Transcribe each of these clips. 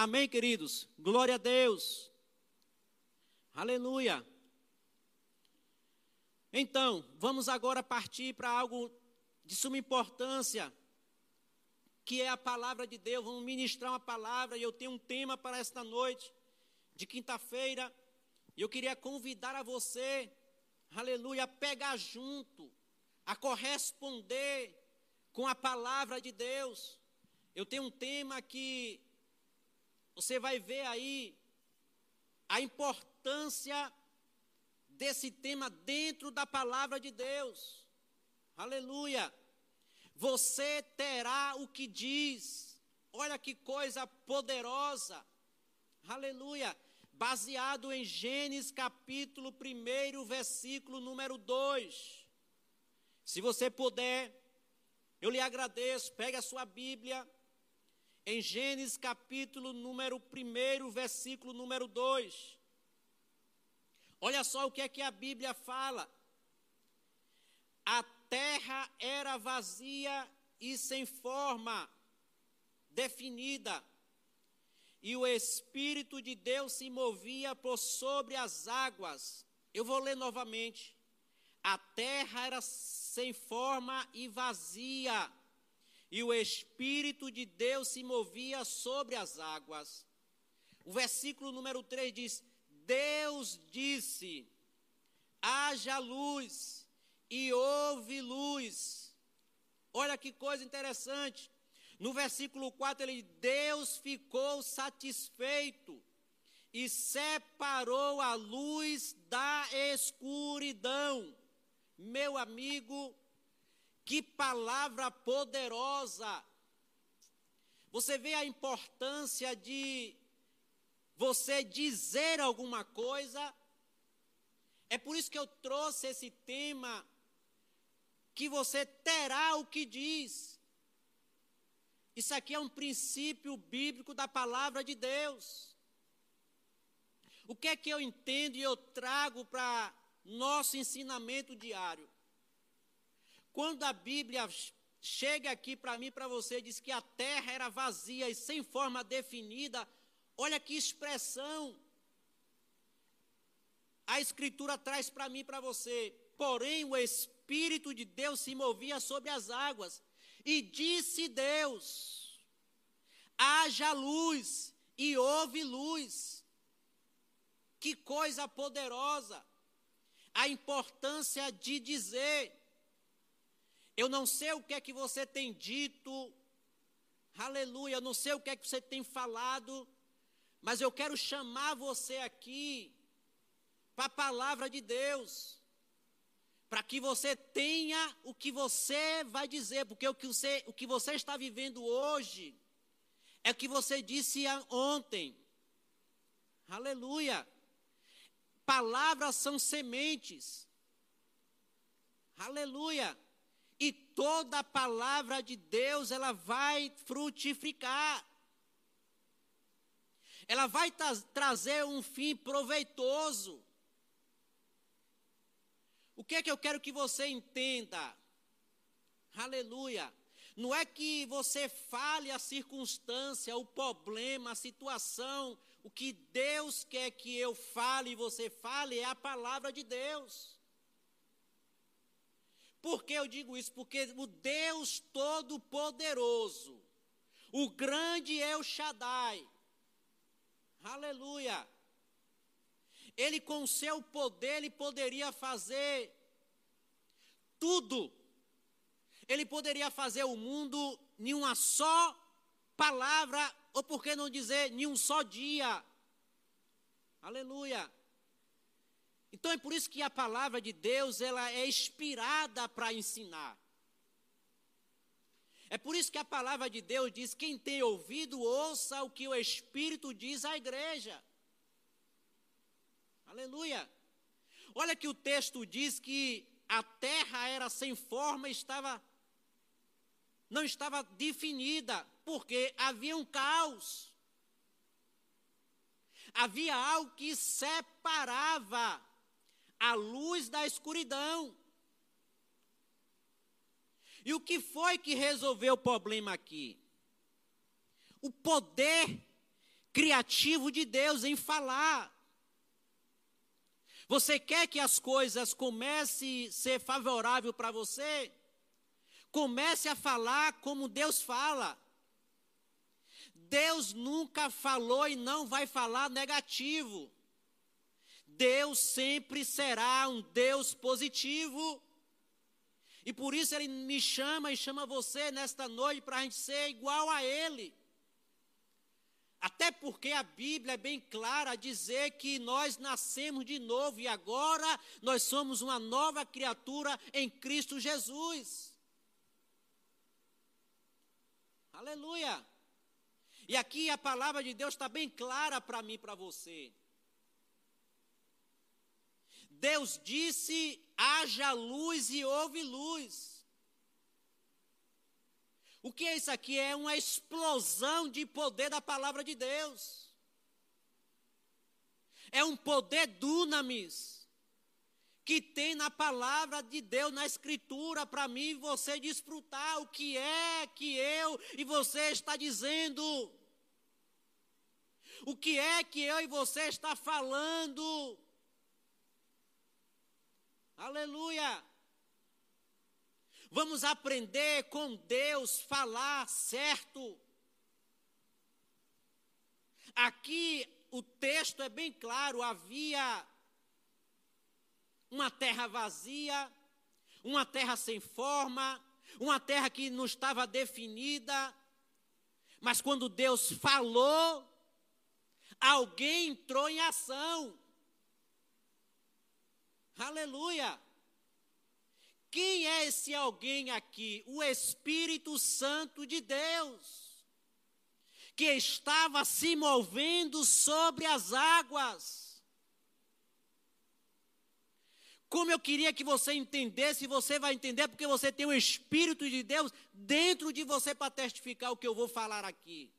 Amém, queridos? Glória a Deus. Aleluia. Então, vamos agora partir para algo de suma importância, que é a palavra de Deus. Vamos ministrar uma palavra e eu tenho um tema para esta noite, de quinta-feira. E eu queria convidar a você, aleluia, a pegar junto, a corresponder com a palavra de Deus. Eu tenho um tema que você vai ver aí a importância desse tema dentro da palavra de Deus. Aleluia. Você terá o que diz. Olha que coisa poderosa. Aleluia. Baseado em Gênesis capítulo 1, versículo número 2. Se você puder, eu lhe agradeço. Pegue a sua Bíblia. Em Gênesis capítulo número 1, versículo número 2. Olha só o que é que a Bíblia fala. A terra era vazia e sem forma definida, e o Espírito de Deus se movia por sobre as águas. Eu vou ler novamente. A terra era sem forma e vazia, e o Espírito de Deus se movia sobre as águas. O versículo número 3 diz: Deus disse: haja luz, e houve luz. Olha que coisa interessante. No versículo 4 ele Deus ficou satisfeito e separou a luz da escuridão. Meu amigo, que palavra poderosa. Você vê a importância de você dizer alguma coisa. É por isso que eu trouxe esse tema, que você terá o que diz. Isso aqui é um princípio bíblico da palavra de Deus. O que é que eu entendo e eu trago para nosso ensinamento diário? Quando a Bíblia chega aqui para mim para você, diz que a terra era vazia e sem forma definida, Olha que expressão a Escritura traz para mim para você. Porém, o Espírito de Deus se movia sobre as águas. E disse Deus: haja luz, e houve luz. Que coisa poderosa! A importância de dizer. Eu não sei o que é que você tem dito, aleluia, eu não sei o que é que você tem falado, mas eu quero chamar você aqui para a palavra de Deus, para que você tenha o que você vai dizer, porque o que você, o que você está vivendo hoje é o que você disse ontem. Aleluia. Palavras são sementes. Aleluia. E toda palavra de Deus, ela vai frutificar ela vai tra trazer um fim proveitoso. O que é que eu quero que você entenda? Aleluia. Não é que você fale a circunstância, o problema, a situação. O que Deus quer que eu fale e você fale é a palavra de Deus. Por que eu digo isso? Porque o Deus Todo-Poderoso, o grande El Shaddai, Aleluia. Ele com seu poder, ele poderia fazer tudo. Ele poderia fazer o mundo em uma só palavra, ou por que não dizer em um só dia. Aleluia. Então é por isso que a palavra de Deus, ela é inspirada para ensinar. É por isso que a palavra de Deus diz: quem tem ouvido, ouça o que o Espírito diz à igreja. Aleluia. Olha que o texto diz que a terra era sem forma, estava não estava definida, porque havia um caos. Havia algo que separava a luz da escuridão. E o que foi que resolveu o problema aqui? O poder criativo de Deus em falar. Você quer que as coisas comecem a ser favorável para você? Comece a falar como Deus fala. Deus nunca falou e não vai falar negativo. Deus sempre será um Deus positivo. E por isso Ele me chama e chama você nesta noite para a gente ser igual a Ele. Até porque a Bíblia é bem clara a dizer que nós nascemos de novo e agora nós somos uma nova criatura em Cristo Jesus. Aleluia. E aqui a palavra de Deus está bem clara para mim e para você. Deus disse: haja luz e houve luz. O que é isso aqui? É uma explosão de poder da palavra de Deus. É um poder dunamis que tem na palavra de Deus, na escritura, para mim e você desfrutar o que é que eu e você está dizendo. O que é que eu e você está falando? Aleluia! Vamos aprender com Deus falar certo. Aqui o texto é bem claro: havia uma terra vazia, uma terra sem forma, uma terra que não estava definida. Mas quando Deus falou, alguém entrou em ação. Aleluia! Quem é esse alguém aqui? O Espírito Santo de Deus, que estava se movendo sobre as águas. Como eu queria que você entendesse, você vai entender, porque você tem o Espírito de Deus dentro de você para testificar o que eu vou falar aqui.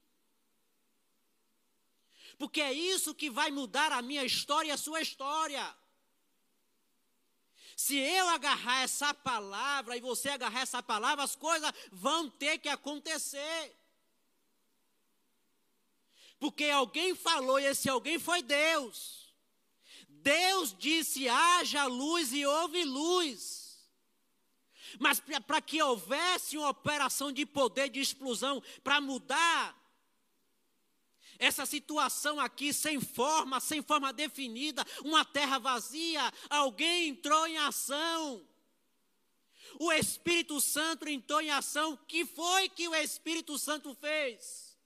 Porque é isso que vai mudar a minha história e a sua história. Se eu agarrar essa palavra e você agarrar essa palavra, as coisas vão ter que acontecer. Porque alguém falou e esse alguém foi Deus. Deus disse: haja luz e houve luz. Mas para que houvesse uma operação de poder de explosão para mudar essa situação aqui sem forma, sem forma definida, uma terra vazia, alguém entrou em ação. O Espírito Santo entrou em ação. Que foi que o Espírito Santo fez?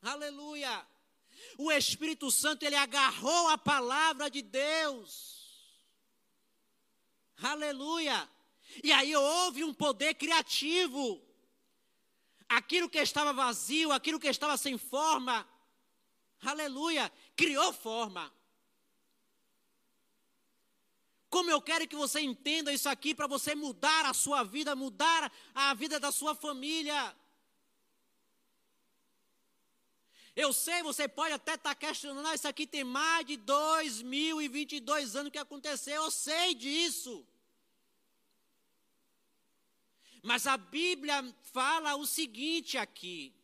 Aleluia. O Espírito Santo ele agarrou a palavra de Deus. Aleluia. E aí houve um poder criativo aquilo que estava vazio, aquilo que estava sem forma, aleluia, criou forma. Como eu quero que você entenda isso aqui para você mudar a sua vida, mudar a vida da sua família. Eu sei, você pode até estar tá questionando, ah, isso aqui tem mais de 2022 anos que aconteceu, eu sei disso. Mas a Bíblia fala o seguinte aqui: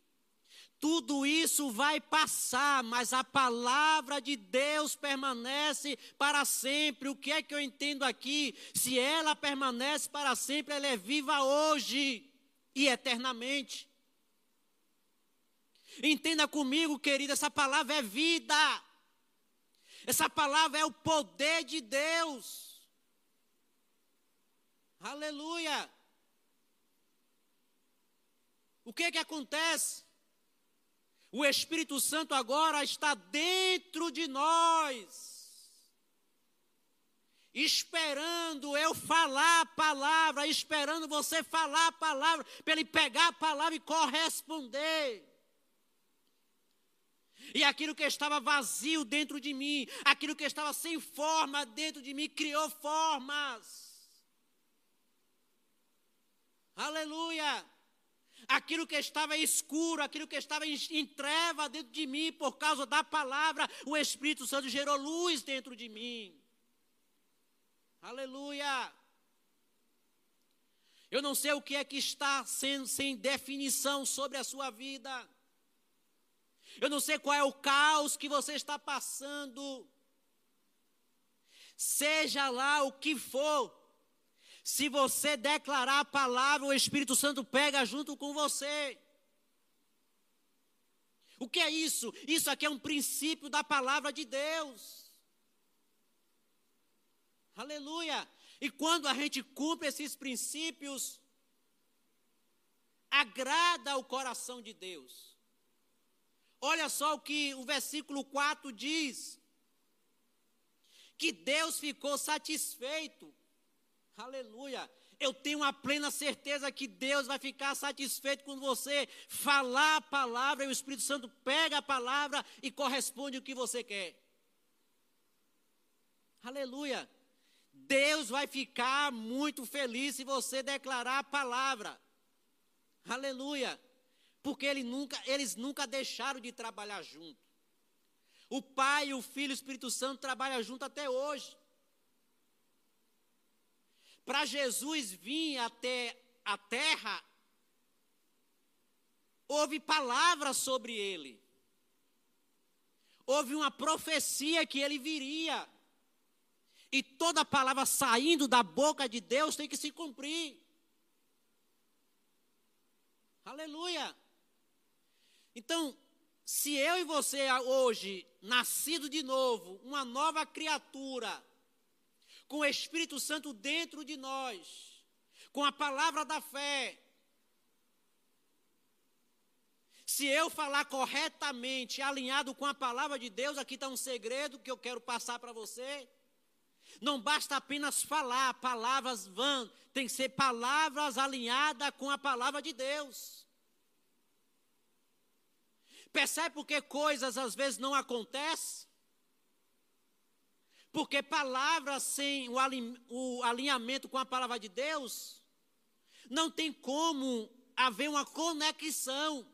tudo isso vai passar, mas a palavra de Deus permanece para sempre. O que é que eu entendo aqui? Se ela permanece para sempre, ela é viva hoje e eternamente. Entenda comigo, querido, essa palavra é vida. Essa palavra é o poder de Deus. Aleluia. O que é que acontece? O Espírito Santo agora está dentro de nós, esperando eu falar a palavra, esperando você falar a palavra, para ele pegar a palavra e corresponder. E aquilo que estava vazio dentro de mim, aquilo que estava sem forma dentro de mim, criou formas. Aleluia aquilo que estava escuro, aquilo que estava em, treva dentro de mim, por causa da palavra, o Espírito Santo gerou luz dentro de mim. Aleluia. Eu não sei o que é que está sendo sem definição sobre a sua vida. Eu não sei qual é o caos que você está passando. Seja lá o que for, se você declarar a palavra, o Espírito Santo pega junto com você. O que é isso? Isso aqui é um princípio da palavra de Deus. Aleluia. E quando a gente cumpre esses princípios, agrada o coração de Deus. Olha só o que o versículo 4 diz: que Deus ficou satisfeito. Aleluia. Eu tenho a plena certeza que Deus vai ficar satisfeito quando você falar a palavra e o Espírito Santo pega a palavra e corresponde o que você quer. Aleluia. Deus vai ficar muito feliz se você declarar a palavra. Aleluia. Porque ele nunca, eles nunca deixaram de trabalhar junto. O Pai, o Filho e o Espírito Santo trabalham junto até hoje. Para Jesus vir até a terra, houve palavras sobre ele. Houve uma profecia que ele viria. E toda palavra saindo da boca de Deus tem que se cumprir. Aleluia. Então, se eu e você hoje, nascido de novo, uma nova criatura, com o Espírito Santo dentro de nós, com a palavra da fé, se eu falar corretamente, alinhado com a palavra de Deus, aqui está um segredo que eu quero passar para você. Não basta apenas falar, palavras vãs, tem que ser palavras alinhadas com a palavra de Deus. Percebe por que coisas às vezes não acontecem? Porque palavras sem o alinhamento com a palavra de Deus, não tem como haver uma conexão.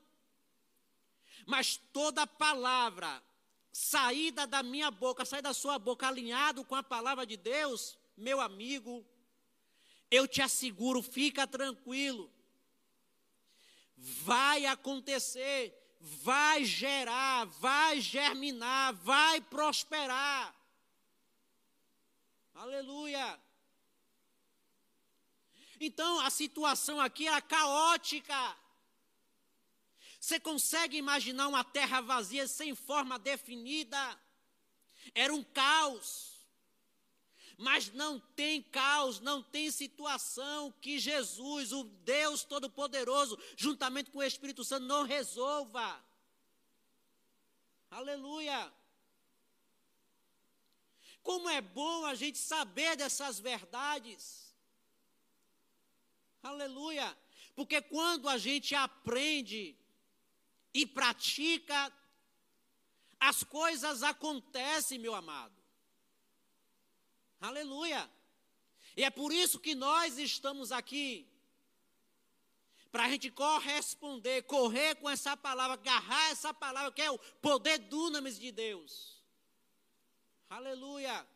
Mas toda palavra saída da minha boca, sair da sua boca, alinhado com a palavra de Deus, meu amigo, eu te asseguro, fica tranquilo. Vai acontecer vai gerar, vai germinar, vai prosperar. Aleluia. Então a situação aqui era caótica. Você consegue imaginar uma terra vazia sem forma definida? Era um caos. Mas não tem caos, não tem situação que Jesus, o Deus Todo-Poderoso, juntamente com o Espírito Santo, não resolva. Aleluia. Como é bom a gente saber dessas verdades. Aleluia. Porque quando a gente aprende e pratica, as coisas acontecem, meu amado. Aleluia. E é por isso que nós estamos aqui. Para a gente corresponder, correr com essa palavra, agarrar essa palavra, que é o poder dunamis de Deus. Aleluia.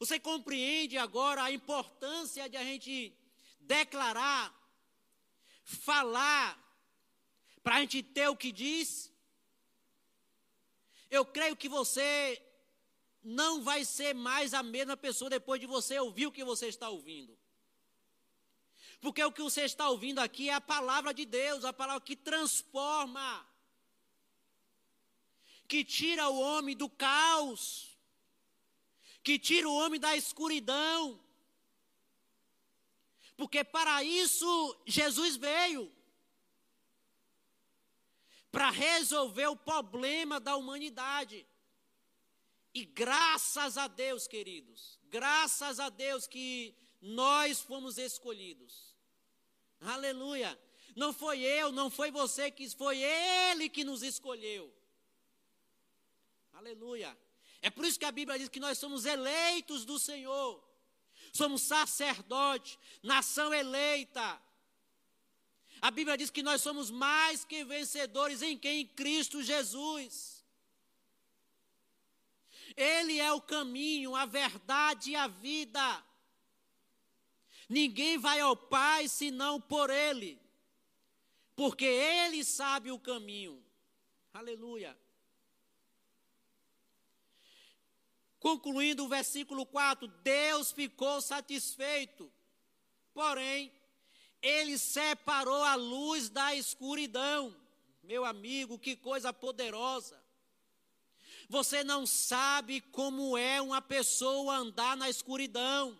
Você compreende agora a importância de a gente declarar, falar, para a gente ter o que diz? Eu creio que você não vai ser mais a mesma pessoa depois de você ouvir o que você está ouvindo. Porque o que você está ouvindo aqui é a palavra de Deus, a palavra que transforma, que tira o homem do caos, que tira o homem da escuridão. Porque para isso Jesus veio para resolver o problema da humanidade. E graças a Deus, queridos, graças a Deus que nós fomos escolhidos. Aleluia. Não foi eu, não foi você que foi ele que nos escolheu. Aleluia. É por isso que a Bíblia diz que nós somos eleitos do Senhor. Somos sacerdote, nação eleita. A Bíblia diz que nós somos mais que vencedores em quem? Em Cristo Jesus. Ele é o caminho, a verdade e a vida. Ninguém vai ao Pai senão por Ele, porque Ele sabe o caminho. Aleluia. Concluindo o versículo 4, Deus ficou satisfeito, porém, ele separou a luz da escuridão. Meu amigo, que coisa poderosa. Você não sabe como é uma pessoa andar na escuridão.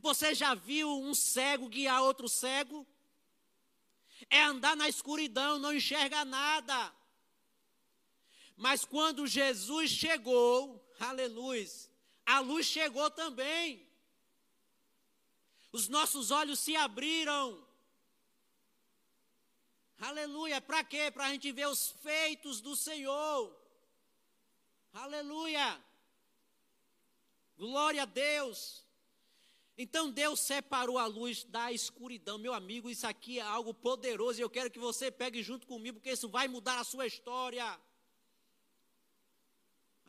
Você já viu um cego guiar outro cego? É andar na escuridão, não enxerga nada. Mas quando Jesus chegou, aleluia, a luz chegou também. Os nossos olhos se abriram. Aleluia. Para quê? Para a gente ver os feitos do Senhor. Aleluia. Glória a Deus. Então Deus separou a luz da escuridão. Meu amigo, isso aqui é algo poderoso e eu quero que você pegue junto comigo, porque isso vai mudar a sua história.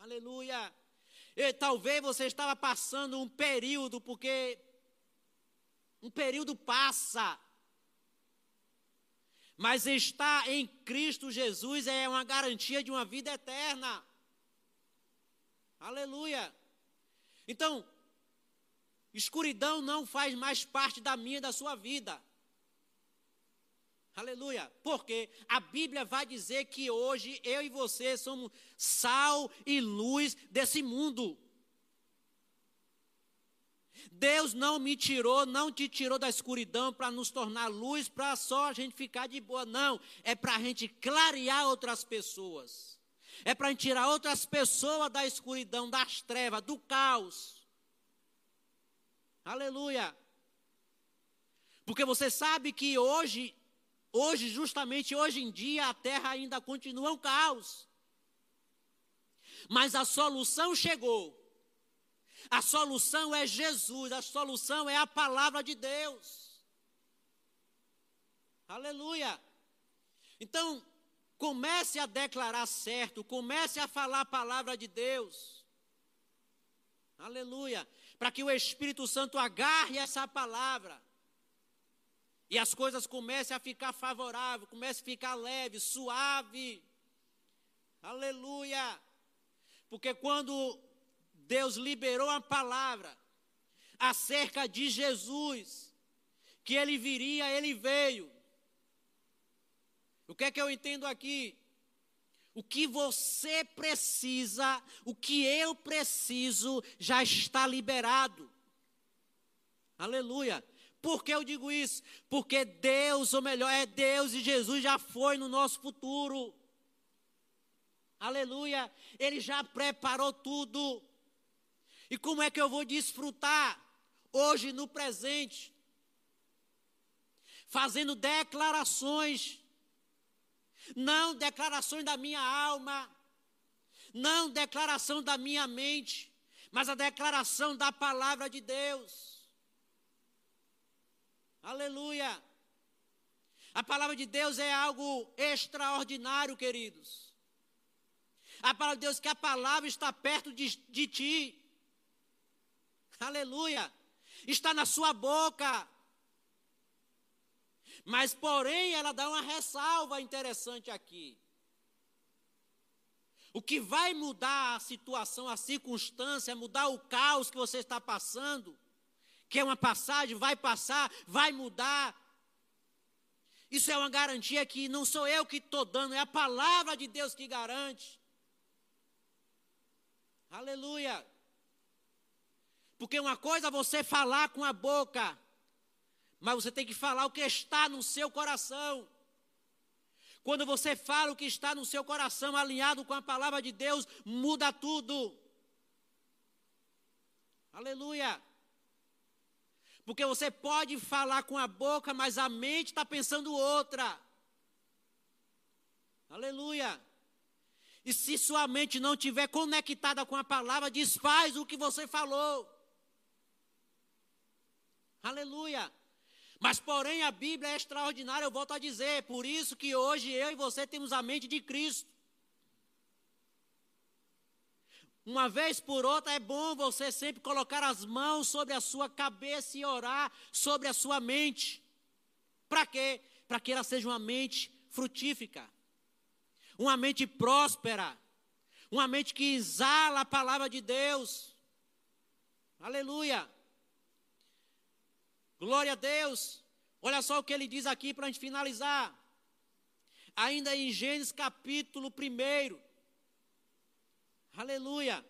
Aleluia. E talvez você estava passando um período, porque um período passa. Mas estar em Cristo Jesus é uma garantia de uma vida eterna. Aleluia. Então, escuridão não faz mais parte da minha e da sua vida. Aleluia. Porque a Bíblia vai dizer que hoje eu e você somos sal e luz desse mundo. Deus não me tirou, não te tirou da escuridão para nos tornar luz, para só a gente ficar de boa. Não, é para a gente clarear outras pessoas. É para a gente tirar outras pessoas da escuridão, das trevas, do caos. Aleluia. Porque você sabe que hoje, hoje, justamente hoje em dia, a terra ainda continua um caos. Mas a solução chegou. A solução é Jesus, a solução é a palavra de Deus. Aleluia. Então, comece a declarar certo, comece a falar a palavra de Deus. Aleluia. Para que o Espírito Santo agarre essa palavra. E as coisas comecem a ficar favoráveis, comecem a ficar leve, suave. Aleluia. Porque quando Deus liberou a palavra acerca de Jesus, que ele viria, ele veio. O que é que eu entendo aqui? O que você precisa, o que eu preciso, já está liberado. Aleluia. Por que eu digo isso? Porque Deus, ou melhor, é Deus e Jesus já foi no nosso futuro. Aleluia. Ele já preparou tudo. E como é que eu vou desfrutar hoje no presente? Fazendo declarações, não declarações da minha alma, não declaração da minha mente, mas a declaração da palavra de Deus. Aleluia. A palavra de Deus é algo extraordinário, queridos. A palavra de Deus que a palavra está perto de, de ti aleluia, está na sua boca. Mas, porém, ela dá uma ressalva interessante aqui. O que vai mudar a situação, a circunstância, mudar o caos que você está passando, que é uma passagem, vai passar, vai mudar. Isso é uma garantia que não sou eu que estou dando, é a palavra de Deus que garante. Aleluia. Porque uma coisa é você falar com a boca, mas você tem que falar o que está no seu coração. Quando você fala o que está no seu coração, alinhado com a palavra de Deus, muda tudo. Aleluia. Porque você pode falar com a boca, mas a mente está pensando outra. Aleluia. E se sua mente não estiver conectada com a palavra, desfaz o que você falou. Aleluia. Mas, porém, a Bíblia é extraordinária, eu volto a dizer. Por isso que hoje eu e você temos a mente de Cristo. Uma vez por outra, é bom você sempre colocar as mãos sobre a sua cabeça e orar sobre a sua mente. Para quê? Para que ela seja uma mente frutífica, uma mente próspera, uma mente que exala a palavra de Deus. Aleluia. Glória a Deus. Olha só o que ele diz aqui para a gente finalizar. Ainda em Gênesis capítulo 1. Aleluia.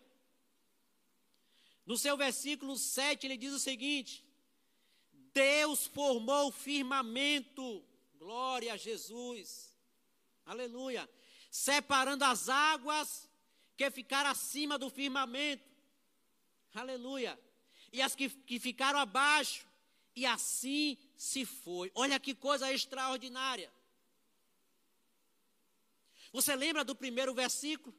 No seu versículo 7, ele diz o seguinte: Deus formou o firmamento, glória a Jesus, aleluia, separando as águas que ficaram acima do firmamento, aleluia, e as que, que ficaram abaixo, e assim se foi. Olha que coisa extraordinária. Você lembra do primeiro versículo?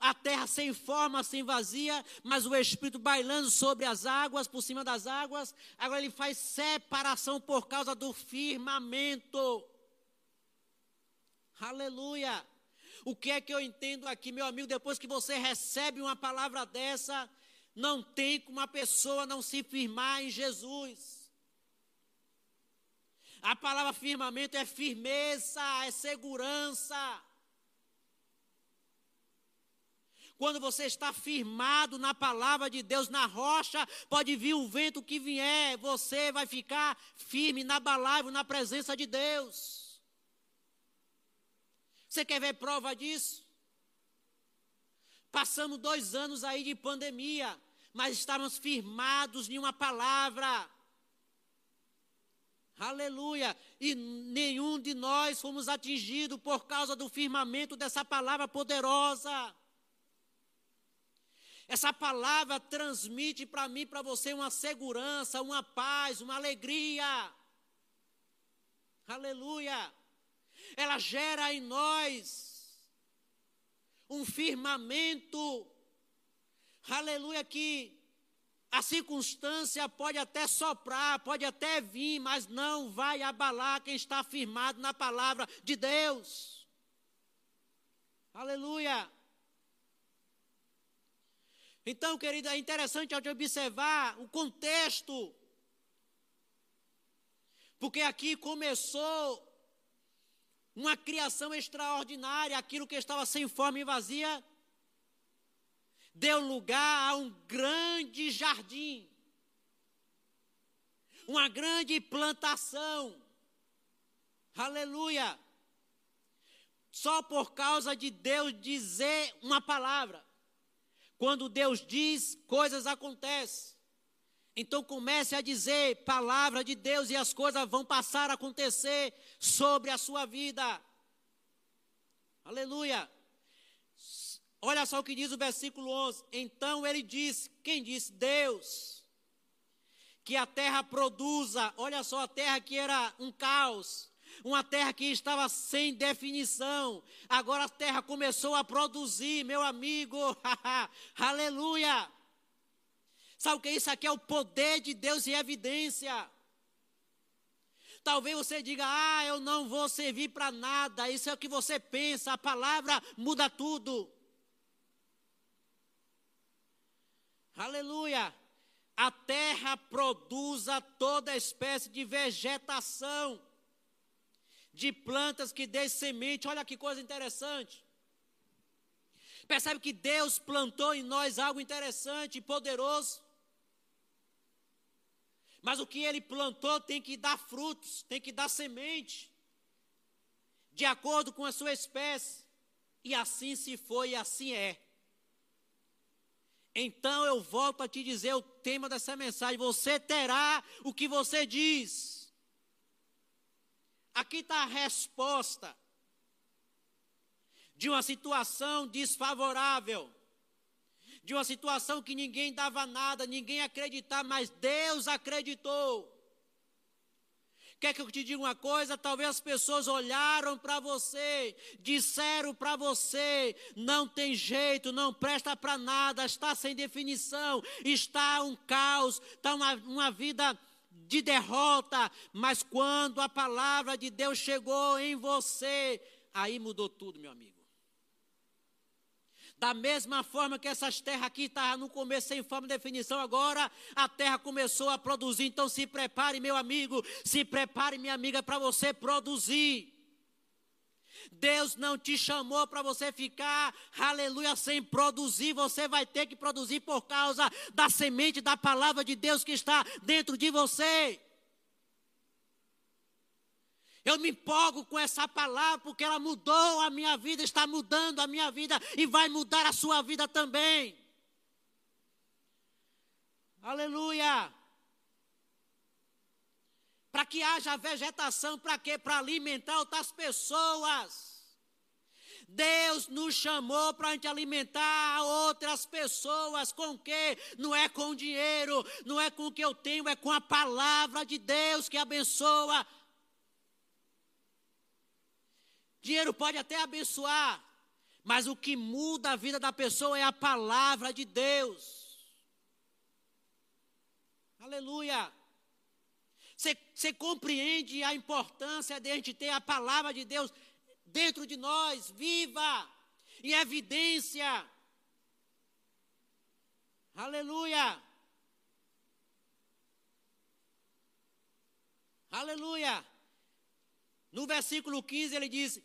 A terra sem forma, sem vazia, mas o Espírito bailando sobre as águas, por cima das águas. Agora ele faz separação por causa do firmamento. Aleluia. O que é que eu entendo aqui, meu amigo? Depois que você recebe uma palavra dessa, não tem como uma pessoa não se firmar em Jesus. A palavra firmamento é firmeza, é segurança. Quando você está firmado na palavra de Deus, na rocha, pode vir o vento que vier, você vai ficar firme, inabalável na presença de Deus. Você quer ver prova disso? Passamos dois anos aí de pandemia, mas estávamos firmados em uma palavra. Aleluia! E nenhum de nós fomos atingidos por causa do firmamento dessa palavra poderosa. Essa palavra transmite para mim, para você, uma segurança, uma paz, uma alegria. Aleluia! Ela gera em nós um firmamento. Aleluia! Que a circunstância pode até soprar, pode até vir, mas não vai abalar quem está firmado na palavra de Deus. Aleluia. Então, querida, é interessante observar o contexto. Porque aqui começou uma criação extraordinária, aquilo que estava sem forma e vazia deu lugar a um grande jardim, uma grande plantação. Aleluia! Só por causa de Deus dizer uma palavra. Quando Deus diz, coisas acontecem. Então comece a dizer palavra de Deus e as coisas vão passar a acontecer sobre a sua vida. Aleluia. Olha só o que diz o versículo 11. Então ele disse: quem disse? Deus. Que a terra produza. Olha só, a terra que era um caos. Uma terra que estava sem definição. Agora a terra começou a produzir, meu amigo. Aleluia. Sabe o que é isso aqui? É o poder de Deus em evidência. Talvez você diga, ah, eu não vou servir para nada. Isso é o que você pensa. A palavra muda tudo. Aleluia! A terra produza toda espécie de vegetação, de plantas que dê semente. Olha que coisa interessante. Percebe que Deus plantou em nós algo interessante e poderoso. Mas o que ele plantou tem que dar frutos, tem que dar semente, de acordo com a sua espécie. E assim se foi e assim é. Então eu volto a te dizer o tema dessa mensagem: você terá o que você diz. Aqui está a resposta de uma situação desfavorável, de uma situação que ninguém dava nada, ninguém acreditava, mas Deus acreditou. Quer que eu te diga uma coisa? Talvez as pessoas olharam para você, disseram para você: não tem jeito, não presta para nada, está sem definição, está um caos, está uma, uma vida de derrota. Mas quando a palavra de Deus chegou em você, aí mudou tudo, meu amigo. Da mesma forma que essas terras aqui estavam no começo sem forma de definição, agora a terra começou a produzir. Então se prepare, meu amigo, se prepare, minha amiga, para você produzir. Deus não te chamou para você ficar, aleluia, sem produzir. Você vai ter que produzir por causa da semente da palavra de Deus que está dentro de você. Eu me empolgo com essa palavra porque ela mudou a minha vida, está mudando a minha vida e vai mudar a sua vida também. Aleluia. Para que haja vegetação, para quê? Para alimentar outras pessoas. Deus nos chamou para a gente alimentar outras pessoas com o quê? Não é com dinheiro, não é com o que eu tenho, é com a palavra de Deus que abençoa. Dinheiro pode até abençoar, mas o que muda a vida da pessoa é a palavra de Deus. Aleluia. Você, compreende a importância de a gente ter a palavra de Deus dentro de nós, viva, em evidência. Aleluia. Aleluia. No versículo 15 ele diz: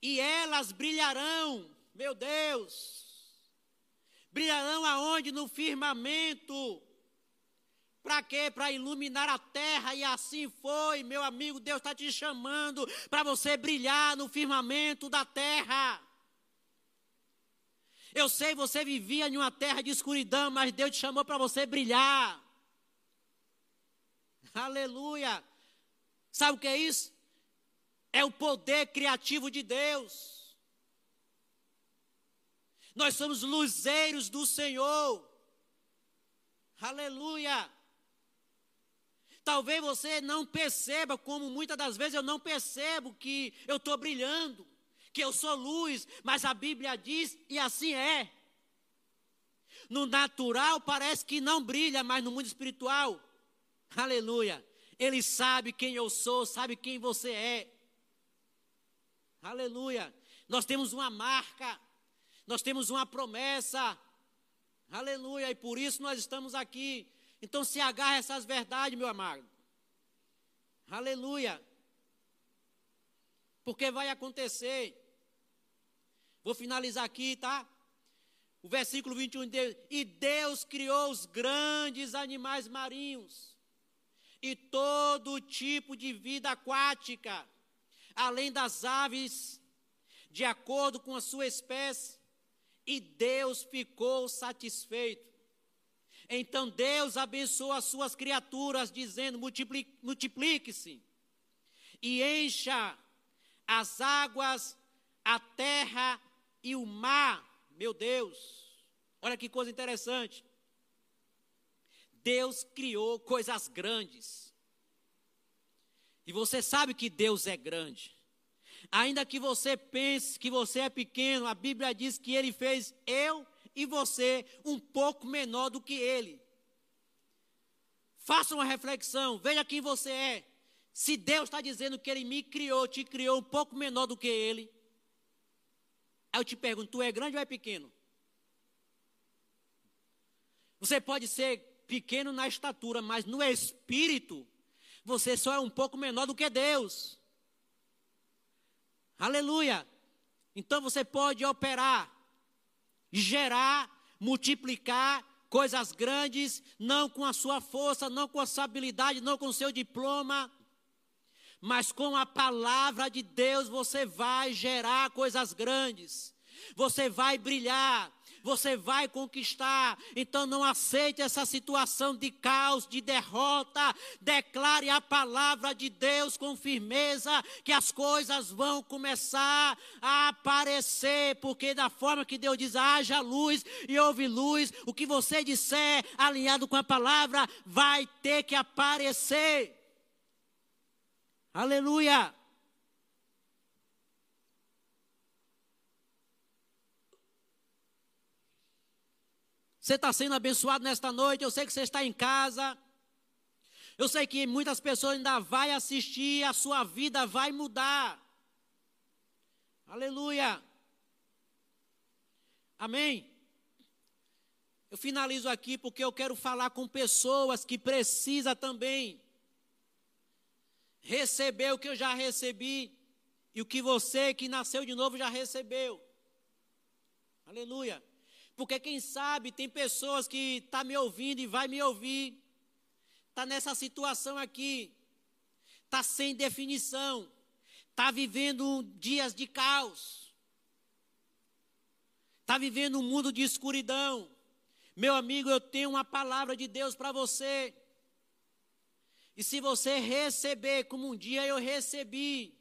E elas brilharão, meu Deus. Brilharão aonde? No firmamento. Para quê? Para iluminar a terra, e assim foi, meu amigo. Deus está te chamando para você brilhar no firmamento da terra. Eu sei, você vivia em uma terra de escuridão, mas Deus te chamou para você brilhar. Aleluia. Sabe o que é isso? É o poder criativo de Deus. Nós somos luzeiros do Senhor. Aleluia. Talvez você não perceba, como muitas das vezes eu não percebo que eu estou brilhando, que eu sou luz, mas a Bíblia diz, e assim é. No natural parece que não brilha, mas no mundo espiritual, aleluia. Ele sabe quem eu sou, sabe quem você é. Aleluia. Nós temos uma marca, nós temos uma promessa. Aleluia. E por isso nós estamos aqui. Então se agarra essas verdades, meu amado. Aleluia. Porque vai acontecer. Vou finalizar aqui, tá? O versículo 21 diz: E Deus criou os grandes animais marinhos e todo tipo de vida aquática, além das aves, de acordo com a sua espécie, e Deus ficou satisfeito. Então Deus abençoou as suas criaturas, dizendo: multiplique-se e encha as águas, a terra e o mar. Meu Deus, olha que coisa interessante. Deus criou coisas grandes. E você sabe que Deus é grande. Ainda que você pense que você é pequeno, a Bíblia diz que Ele fez eu e você um pouco menor do que ele. Faça uma reflexão, veja quem você é. Se Deus está dizendo que Ele me criou, te criou um pouco menor do que Ele, aí eu te pergunto: tu é grande ou é pequeno? Você pode ser pequeno na estatura, mas no espírito, você só é um pouco menor do que Deus. Aleluia! Então você pode operar gerar, multiplicar coisas grandes, não com a sua força, não com a sua habilidade, não com o seu diploma, mas com a palavra de Deus você vai gerar coisas grandes, você vai brilhar, você vai conquistar. Então não aceite essa situação de caos, de derrota. Declare a palavra de Deus com firmeza que as coisas vão começar a aparecer, porque da forma que Deus diz, haja luz e houve luz, o que você disser alinhado com a palavra vai ter que aparecer. Aleluia. Você está sendo abençoado nesta noite. Eu sei que você está em casa. Eu sei que muitas pessoas ainda vai assistir, a sua vida vai mudar. Aleluia. Amém. Eu finalizo aqui porque eu quero falar com pessoas que precisam também receber o que eu já recebi e o que você que nasceu de novo já recebeu. Aleluia. Porque quem sabe tem pessoas que estão tá me ouvindo e vai me ouvir, está nessa situação aqui, está sem definição, está vivendo dias de caos, está vivendo um mundo de escuridão. Meu amigo, eu tenho uma palavra de Deus para você. E se você receber, como um dia eu recebi,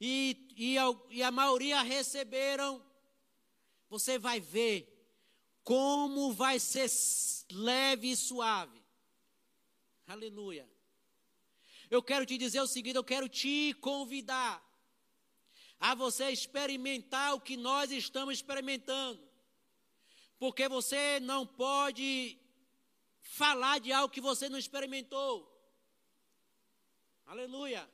e, e, e a maioria receberam, você vai ver como vai ser leve e suave. Aleluia. Eu quero te dizer o seguinte: eu quero te convidar a você experimentar o que nós estamos experimentando. Porque você não pode falar de algo que você não experimentou. Aleluia.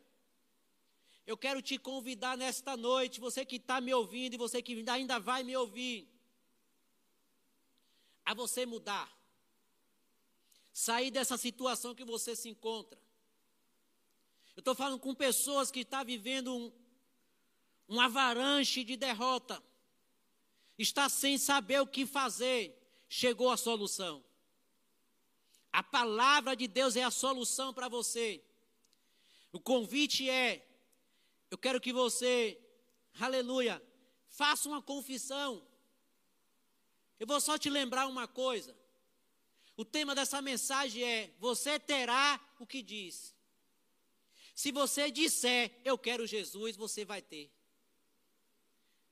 Eu quero te convidar nesta noite, você que está me ouvindo e você que ainda vai me ouvir, a você mudar. Sair dessa situação que você se encontra. Eu estou falando com pessoas que estão tá vivendo um, um avalanche de derrota. Está sem saber o que fazer. Chegou a solução. A palavra de Deus é a solução para você. O convite é eu quero que você, aleluia, faça uma confissão. Eu vou só te lembrar uma coisa. O tema dessa mensagem é: Você terá o que diz. Se você disser, Eu quero Jesus, você vai ter.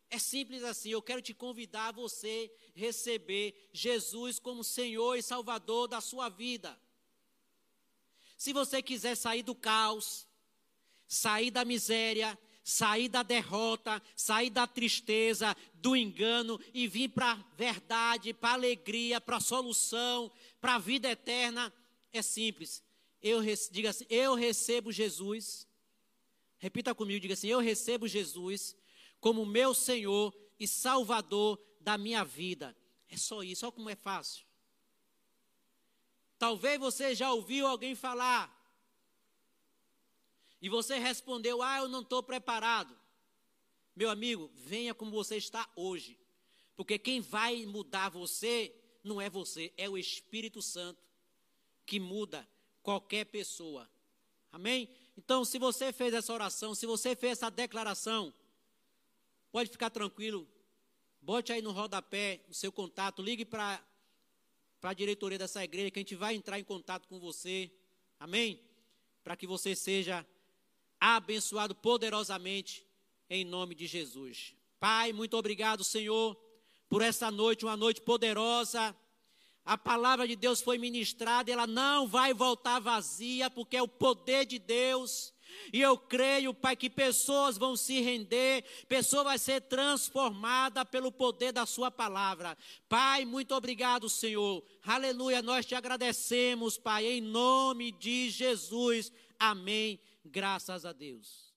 É simples assim. Eu quero te convidar a você receber Jesus como Senhor e Salvador da sua vida. Se você quiser sair do caos, sair da miséria, sair da derrota, sair da tristeza, do engano e vir para a verdade, para a alegria, para a solução, para a vida eterna, é simples. Eu diga assim, eu recebo Jesus. Repita comigo, diga assim: eu recebo Jesus como meu Senhor e Salvador da minha vida. É só isso, olha como é fácil. Talvez você já ouviu alguém falar, e você respondeu: Ah, eu não estou preparado. Meu amigo, venha como você está hoje. Porque quem vai mudar você não é você, é o Espírito Santo que muda qualquer pessoa. Amém? Então, se você fez essa oração, se você fez essa declaração, pode ficar tranquilo. Bote aí no rodapé o seu contato, ligue para a diretoria dessa igreja que a gente vai entrar em contato com você. Amém? Para que você seja abençoado poderosamente em nome de Jesus. Pai, muito obrigado, Senhor, por essa noite, uma noite poderosa. A palavra de Deus foi ministrada, ela não vai voltar vazia, porque é o poder de Deus. E eu creio, Pai, que pessoas vão se render, pessoa vai ser transformada pelo poder da Sua palavra. Pai, muito obrigado, Senhor. Aleluia, nós te agradecemos, Pai, em nome de Jesus. Amém Graças a Deus.